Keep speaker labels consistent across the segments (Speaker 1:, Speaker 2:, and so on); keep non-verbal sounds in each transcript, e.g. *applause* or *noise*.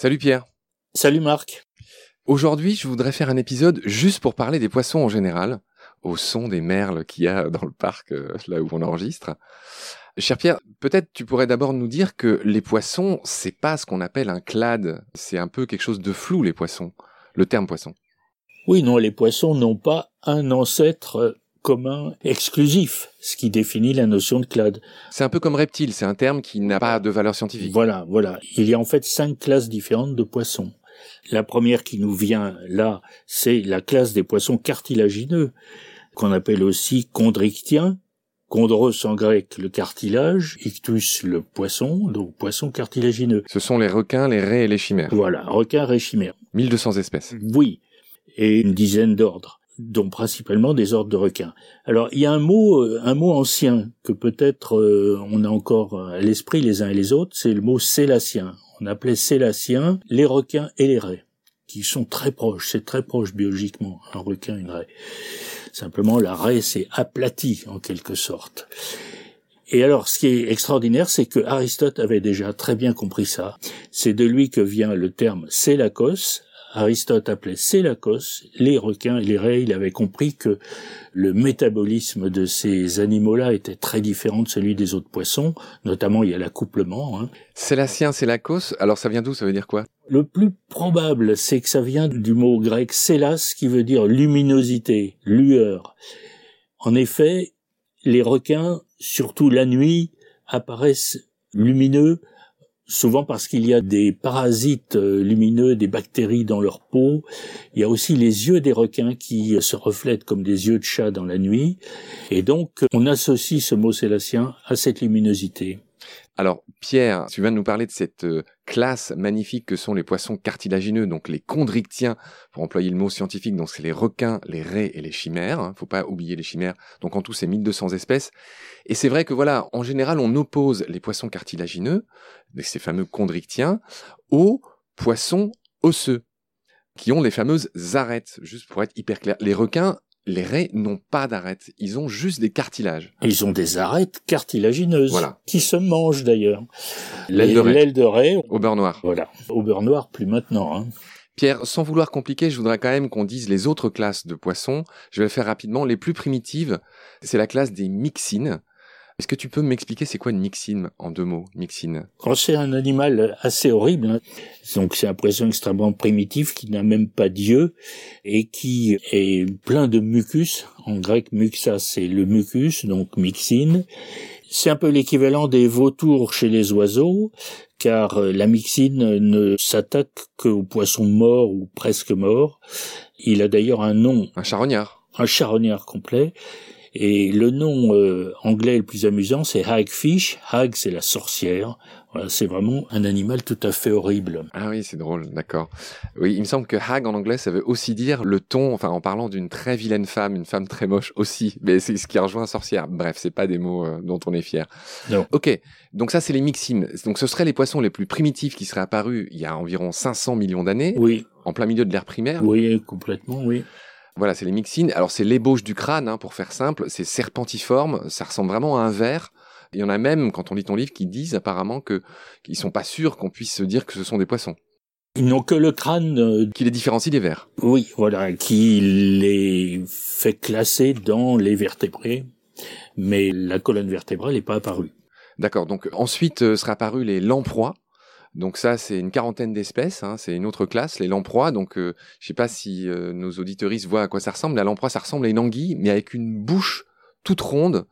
Speaker 1: Salut Pierre.
Speaker 2: Salut Marc.
Speaker 1: Aujourd'hui, je voudrais faire un épisode juste pour parler des poissons en général, au son des merles qu'il y a dans le parc, euh, là où on enregistre. Cher Pierre, peut-être tu pourrais d'abord nous dire que les poissons, c'est pas ce qu'on appelle un clade. C'est un peu quelque chose de flou, les poissons. Le terme poisson.
Speaker 2: Oui, non, les poissons n'ont pas un ancêtre commun exclusif, ce qui définit la notion de clade.
Speaker 1: C'est un peu comme reptile, c'est un terme qui n'a pas de valeur scientifique.
Speaker 2: Voilà, voilà. Il y a en fait cinq classes différentes de poissons. La première qui nous vient là, c'est la classe des poissons cartilagineux, qu'on appelle aussi chondrictiens. Chondros en grec, le cartilage, ictus, le poisson, donc poisson cartilagineux.
Speaker 1: Ce sont les requins, les raies et les chimères.
Speaker 2: Voilà, requins, raies, chimères.
Speaker 1: 1200 espèces.
Speaker 2: Oui, et une dizaine d'ordres dont principalement des ordres de requins. Alors il y a un mot, euh, un mot ancien que peut-être euh, on a encore à l'esprit les uns et les autres, c'est le mot célacien. On appelait célacien les requins et les raies, qui sont très proches. C'est très proche biologiquement un requin une raie. Simplement la raie s'est aplatie en quelque sorte. Et alors, ce qui est extraordinaire, c'est que Aristote avait déjà très bien compris ça. C'est de lui que vient le terme célacos, Aristote appelait Célacos, les requins et les raies. Il avait compris que le métabolisme de ces animaux-là était très différent de celui des autres poissons. Notamment, il y a l'accouplement. Hein.
Speaker 1: Célacos, alors ça vient d'où? Ça veut dire quoi?
Speaker 2: Le plus probable, c'est que ça vient du mot grec célas, qui veut dire luminosité, lueur. En effet, les requins, surtout la nuit, apparaissent lumineux souvent parce qu'il y a des parasites euh, lumineux, des bactéries dans leur peau. Il y a aussi les yeux des requins qui se reflètent comme des yeux de chat dans la nuit. Et donc, on associe ce mot célacien à cette luminosité.
Speaker 1: Alors, Pierre, tu viens de nous parler de cette euh, classe magnifique que sont les poissons cartilagineux, donc les chondrictiens, pour employer le mot scientifique, donc c'est les requins, les raies et les chimères. Hein, faut pas oublier les chimères. Donc en tout, c'est 1200 espèces. Et c'est vrai que voilà, en général, on oppose les poissons cartilagineux, ces fameux chondrictiens, aux poissons osseux, qui ont les fameuses arêtes, juste pour être hyper clair. Les requins, les raies n'ont pas d'arêtes, ils ont juste des cartilages.
Speaker 2: Ils ont des arêtes cartilagineuses,
Speaker 1: voilà.
Speaker 2: qui se mangent d'ailleurs.
Speaker 1: L'aile de raie.
Speaker 2: L'aile de raie.
Speaker 1: Au beurre noir.
Speaker 2: Voilà. Au beurre noir, plus maintenant. Hein.
Speaker 1: Pierre, sans vouloir compliquer, je voudrais quand même qu'on dise les autres classes de poissons. Je vais le faire rapidement. Les plus primitives, c'est la classe des myxines. Est-ce que tu peux m'expliquer c'est quoi une myxine en deux mots, myxine
Speaker 2: Quand c'est un animal assez horrible, hein, donc c'est un poisson extrêmement primitif qui n'a même pas d'yeux et qui est plein de mucus. En grec, muxa c'est le mucus, donc myxine. C'est un peu l'équivalent des vautours chez les oiseaux, car la myxine ne s'attaque qu'aux poissons morts ou presque morts. Il a d'ailleurs un nom.
Speaker 1: Un charognard.
Speaker 2: Un charognard complet. Et le nom euh, anglais le plus amusant, c'est hagfish. Hag, c'est la sorcière. Voilà, c'est vraiment un animal tout à fait horrible.
Speaker 1: Ah oui, c'est drôle, d'accord. Oui, il me semble que hag en anglais, ça veut aussi dire le ton, enfin en parlant d'une très vilaine femme, une femme très moche aussi. Mais c'est ce qui rejoint sorcière. Bref, c'est pas des mots euh, dont on est fier.
Speaker 2: Non.
Speaker 1: Ok, donc ça c'est les myxines. Donc ce seraient les poissons les plus primitifs qui seraient apparus il y a environ 500 millions d'années.
Speaker 2: Oui.
Speaker 1: En plein milieu de l'ère primaire.
Speaker 2: Oui, complètement, oui.
Speaker 1: Voilà, c'est les myxines. Alors c'est l'ébauche du crâne, hein, pour faire simple. C'est serpentiforme. Ça ressemble vraiment à un verre. Il y en a même, quand on lit ton livre, qui disent apparemment que qu'ils sont pas sûrs qu'on puisse se dire que ce sont des poissons.
Speaker 2: Ils n'ont que le crâne. Euh,
Speaker 1: qui les différencie des vers.
Speaker 2: Oui, voilà, qui les fait classer dans les vertébrés, mais la colonne vertébrale n'est pas apparue.
Speaker 1: D'accord. Donc ensuite euh, seraient apparus les lamproies. Donc ça, c'est une quarantaine d'espèces, hein, c'est une autre classe, les lamproies. Donc euh, je sais pas si euh, nos auditoristes voient à quoi ça ressemble. La lamproie, ça ressemble à une anguille, mais avec une bouche toute ronde.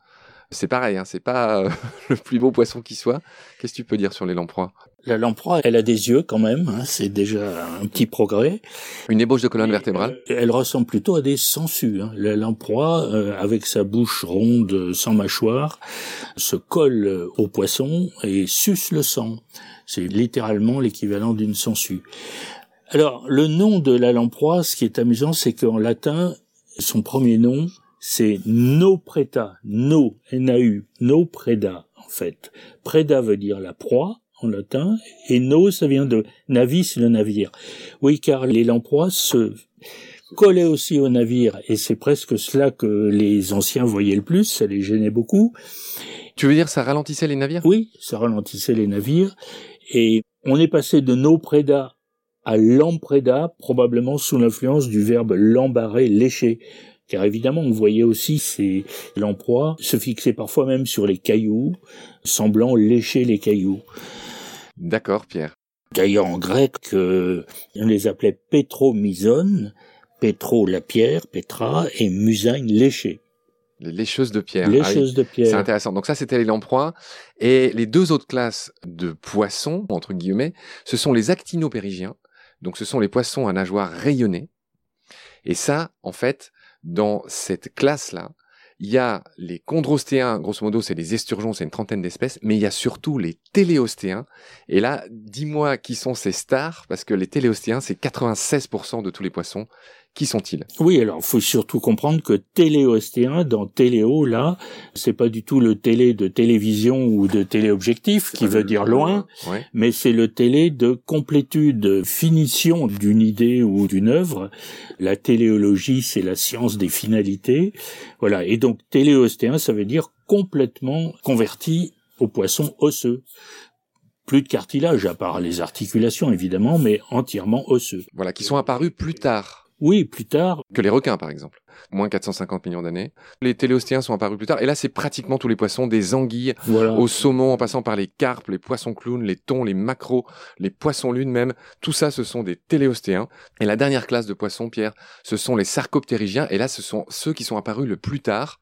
Speaker 1: C'est pareil, hein, c'est pas euh, *laughs* le plus beau poisson qui soit. Qu'est-ce que tu peux dire sur les lamproies?
Speaker 2: La lamproie, elle a des yeux quand même, hein, c'est déjà un petit progrès.
Speaker 1: Une ébauche de colonne vertébrale
Speaker 2: Elle, elle ressemble plutôt à des sangsues. Hein. La lamproie, euh, avec sa bouche ronde, sans mâchoire, se colle au poisson et suce le sang. C'est littéralement l'équivalent d'une sangsue. Alors, le nom de la lamproie, ce qui est amusant, c'est qu'en latin, son premier nom, c'est no preta, no, N-A-U, no preda, en fait. Preda veut dire la proie, en latin, et no, ça vient de navis, le navire. Oui, car les lamproies se collaient aussi au navire, et c'est presque cela que les anciens voyaient le plus, ça les gênait beaucoup.
Speaker 1: Tu veux dire ça ralentissait les navires?
Speaker 2: Oui, ça ralentissait les navires, et on est passé de no preda à lampreda, probablement sous l'influence du verbe lambarer, lécher. Car évidemment, on voyait aussi ces lamproies se fixer parfois même sur les cailloux, semblant lécher les cailloux.
Speaker 1: D'accord, Pierre.
Speaker 2: D'ailleurs, en grec, euh, on les appelait pétromysones, pétro la pierre, pétra, et musain léché.
Speaker 1: Les lécheuses de pierre.
Speaker 2: Ah de pierre.
Speaker 1: C'est intéressant. Donc ça, c'était les lamproies. Et les deux autres classes de poissons, entre guillemets, ce sont les actinopérigiens. Donc ce sont les poissons à nageoires rayonnées. Et ça, en fait, dans cette classe-là, il y a les chondrostéens, grosso modo, c'est les esturgeons, c'est une trentaine d'espèces, mais il y a surtout les téléostéens. Et là, dis-moi qui sont ces stars, parce que les téléostéens, c'est 96% de tous les poissons. Qui sont-ils?
Speaker 2: Oui, alors faut surtout comprendre que téléostéen dans téléo là, c'est pas du tout le télé de télévision ou de téléobjectif qui veut dire loin, mais c'est le télé de complétude, finition d'une idée ou d'une œuvre. La téléologie, c'est la science des finalités. Voilà, et donc téléostéen, ça veut dire complètement converti au poisson osseux plus de cartilage, à part les articulations évidemment, mais entièrement osseux.
Speaker 1: Voilà, qui sont apparus plus tard.
Speaker 2: Oui, plus tard.
Speaker 1: Que les requins, par exemple. Moins 450 millions d'années. Les téléostéens sont apparus plus tard. Et là, c'est pratiquement tous les poissons, des anguilles au saumon, en passant par les carpes, les poissons clowns, les thons, les macros, les poissons lunes même. Tout ça, ce sont des téléostéens. Et la dernière classe de poissons, Pierre, ce sont les sarcoptérygiens. Et là, ce sont ceux qui sont apparus le plus tard.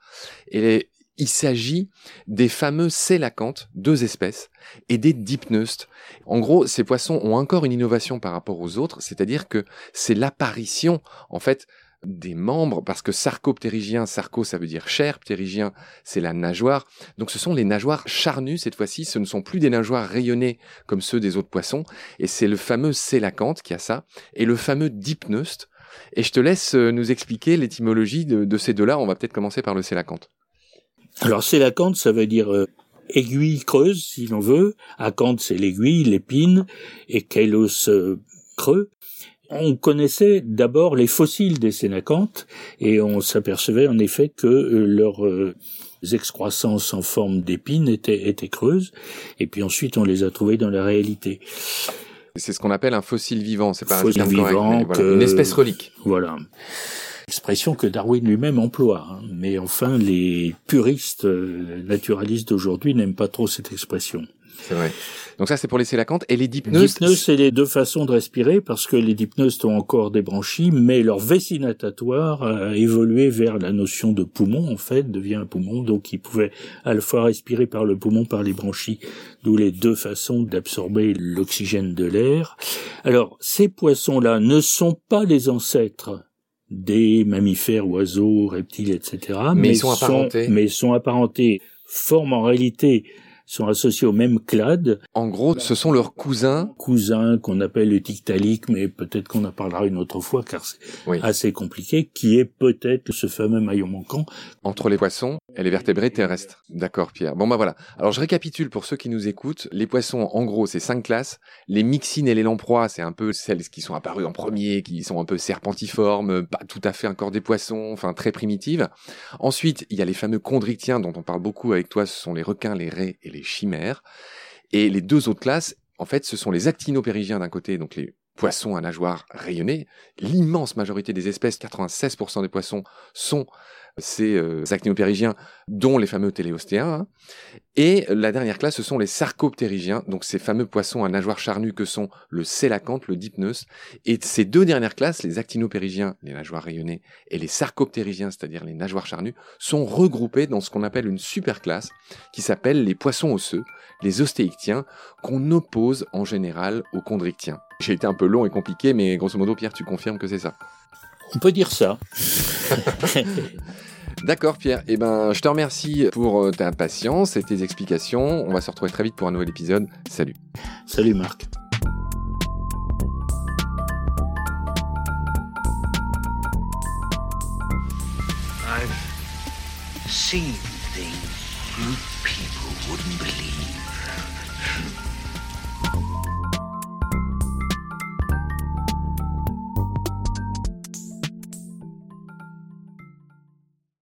Speaker 1: Et il s'agit des fameux sélacantes, deux espèces, et des dipneustes. En gros, ces poissons ont encore une innovation par rapport aux autres, c'est-à-dire que c'est l'apparition, en fait, des membres, parce que sarcoptérygien, sarco ça veut dire chair, ptérygien c'est la nageoire. Donc ce sont les nageoires charnues cette fois-ci, ce ne sont plus des nageoires rayonnées comme ceux des autres poissons, et c'est le fameux sélacanthe qui a ça, et le fameux dipneuste. Et je te laisse euh, nous expliquer l'étymologie de, de ces deux-là, on va peut-être commencer par le sélacanthe.
Speaker 2: Alors c'est célacanthe, ça veut dire euh, aiguille creuse, si l'on veut. Acanthe, c'est l'aiguille, l'épine, et kélos, euh, creux. On connaissait d'abord les fossiles des sénacanthes, et on s'apercevait en effet que euh, leurs excroissances en forme d'épine étaient, étaient creuses, et puis ensuite on les a trouvées dans la réalité.
Speaker 1: C'est ce qu'on appelle un fossile vivant, c'est pas
Speaker 2: un fossile vivant,
Speaker 1: voilà, une espèce relique.
Speaker 2: Voilà expression que Darwin lui-même emploie. Hein. Mais enfin, les puristes euh, naturalistes d'aujourd'hui n'aiment pas trop cette expression.
Speaker 1: C'est vrai. Donc ça, c'est pour les sélacantes. Et les
Speaker 2: Dipneustes, c'est les deux façons de respirer parce que les dipneustes ont encore des branchies, mais leur vessie natatoire a évolué vers la notion de poumon, en fait, devient un poumon. Donc ils pouvaient à la fois respirer par le poumon, par les branchies, d'où les deux façons d'absorber l'oxygène de l'air. Alors, ces poissons-là ne sont pas les ancêtres des mammifères, oiseaux, reptiles, etc.
Speaker 1: Mais, ils sont apparentés.
Speaker 2: mais sont apparentés, forment en réalité sont associés au même clade.
Speaker 1: En gros, ce sont leurs cousins.
Speaker 2: Cousins qu'on appelle les tictaliques, mais peut-être qu'on en parlera une autre fois car c'est assez compliqué, qui est peut-être ce fameux maillon manquant.
Speaker 1: Entre les poissons et les vertébrés terrestres. D'accord, Pierre. Bon, bah voilà. Alors, je récapitule pour ceux qui nous écoutent. Les poissons, en gros, c'est cinq classes. Les mixines et les lamproies, c'est un peu celles qui sont apparues en premier, qui sont un peu serpentiformes, pas tout à fait encore des poissons, enfin très primitives. Ensuite, il y a les fameux chondrictiens dont on parle beaucoup avec toi. Ce sont les requins, les raies et les chimères. Et les deux autres classes, en fait, ce sont les actinopérigiens d'un côté, donc les poissons à nageoires rayonnées. L'immense majorité des espèces, 96% des poissons, sont ces euh, actinopérigiens, dont les fameux téléostéens. Hein. Et la dernière classe, ce sont les sarcoptérygiens, donc ces fameux poissons à nageoires charnues que sont le sélacanthe, le dipneus. Et ces deux dernières classes, les actinopérigiens, les nageoires rayonnées, et les sarcoptérygiens, c'est-à-dire les nageoires charnues, sont regroupés dans ce qu'on appelle une superclasse qui s'appelle les poissons osseux, les ostéictiens, qu'on oppose en général aux chondrictiens. J'ai été un peu long et compliqué, mais grosso modo, Pierre, tu confirmes que c'est ça
Speaker 2: On peut dire ça. *laughs*
Speaker 1: D'accord Pierre, eh ben, je te remercie pour euh, ta patience et tes explications. On va se retrouver très vite pour un nouvel épisode. Salut.
Speaker 2: Salut Marc. I've seen things you people wouldn't believe.